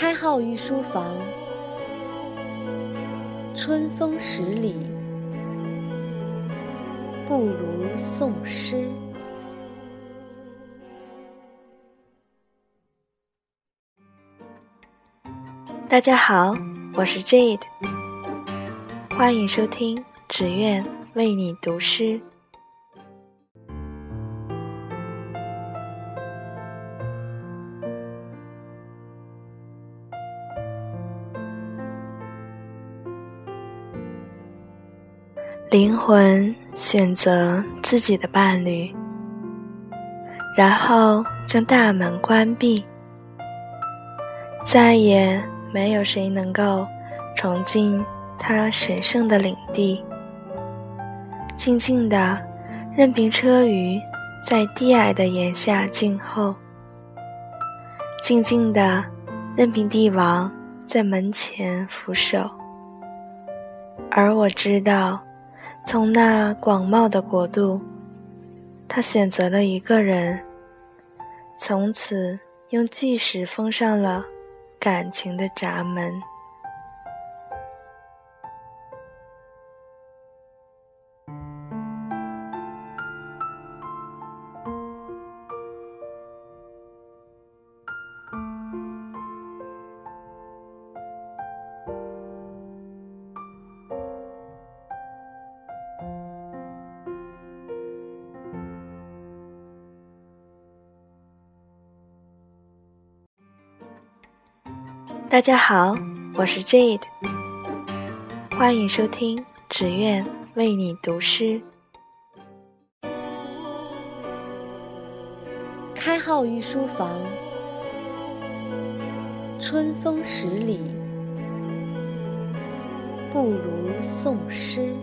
开号御书房，春风十里，不如送诗。大家好，我是 Jade，欢迎收听只愿为你读诗。灵魂选择自己的伴侣，然后将大门关闭，再也没有谁能够闯进他神圣的领地。静静的，任凭车舆在低矮的檐下静候；静静的，任凭帝王在门前俯首。而我知道。从那广袤的国度，他选择了一个人，从此用巨石封上了感情的闸门。大家好，我是 Jade，欢迎收听只愿为你读诗。开号御书房，春风十里，不如送诗。